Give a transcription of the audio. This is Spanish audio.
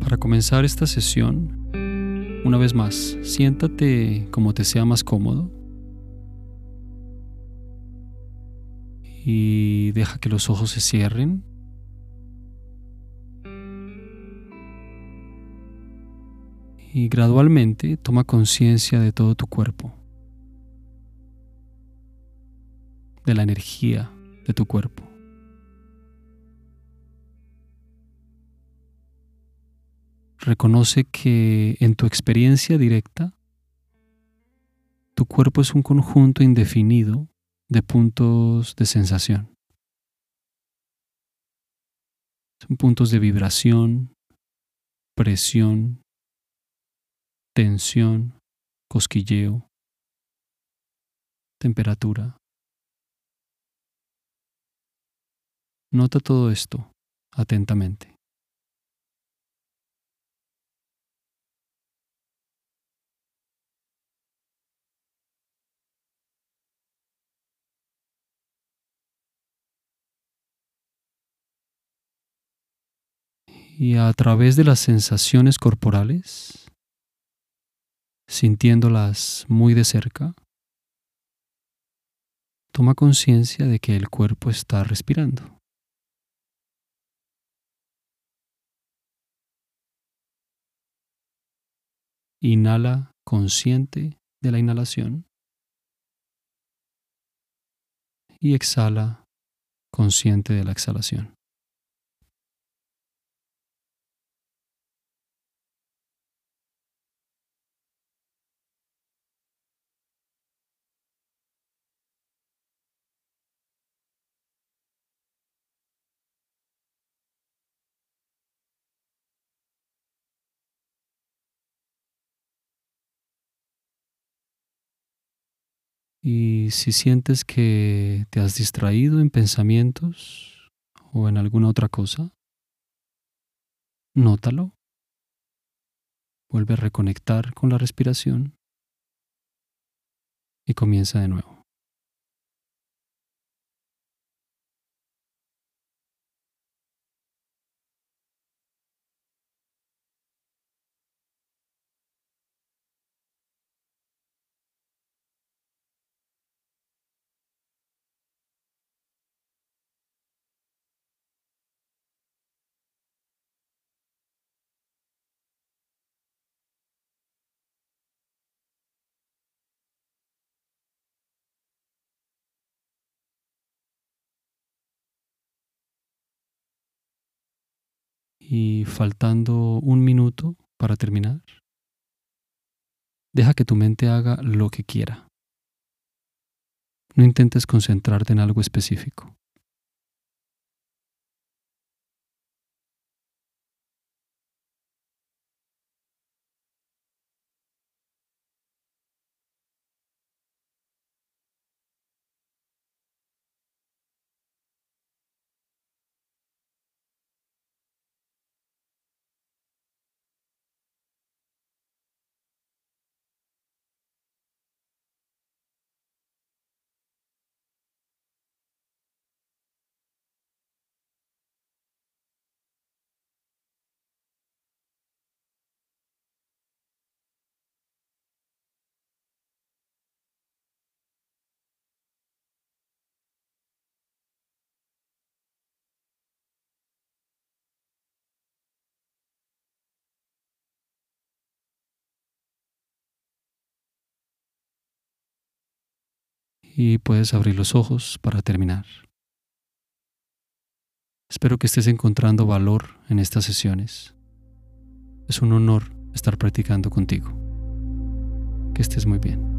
Para comenzar esta sesión, una vez más, siéntate como te sea más cómodo y deja que los ojos se cierren. Y gradualmente toma conciencia de todo tu cuerpo, de la energía de tu cuerpo. Reconoce que en tu experiencia directa, tu cuerpo es un conjunto indefinido de puntos de sensación. Son puntos de vibración, presión, tensión, cosquilleo, temperatura. Nota todo esto atentamente. Y a través de las sensaciones corporales, sintiéndolas muy de cerca, toma conciencia de que el cuerpo está respirando. Inhala consciente de la inhalación y exhala consciente de la exhalación. Y si sientes que te has distraído en pensamientos o en alguna otra cosa, nótalo. Vuelve a reconectar con la respiración y comienza de nuevo. Y faltando un minuto para terminar, deja que tu mente haga lo que quiera. No intentes concentrarte en algo específico. Y puedes abrir los ojos para terminar. Espero que estés encontrando valor en estas sesiones. Es un honor estar practicando contigo. Que estés muy bien.